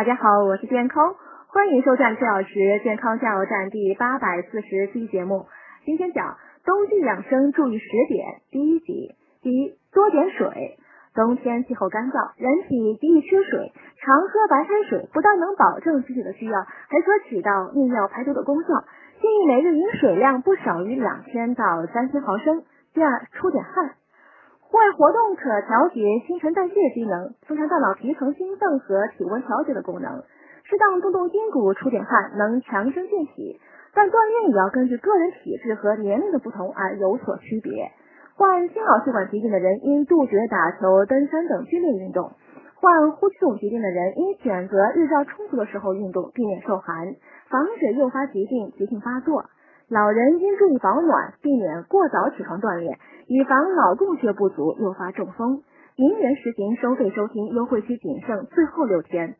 大家好，我是健康，欢迎收看这小时健康加油站第八百四十期节目。今天讲冬季养生注意十点，第一集，第一，多点水。冬天气候干燥，人体极易缺水，常喝白开水不但能保证机体的需要，还可起到利尿排毒的功效。建议每日饮水量不少于两千到三千毫升。第二，出点汗。活动可调节新陈代谢机能，增强大脑皮层兴奋和体温调节的功能。适当动动筋骨，出点汗，能强身健体。但锻炼也要根据个人体质和年龄的不同而有所区别。患心脑血管疾病的人应杜绝打球、登山等剧烈运动；患呼吸系统疾病的人应选择日照充足的时候运动，避免受寒，防止诱发疾病急性发作。老人应注意保暖，避免过早起床锻炼，以防脑供血不足诱发中风。明年实行收费收听，优惠期仅剩最后六天。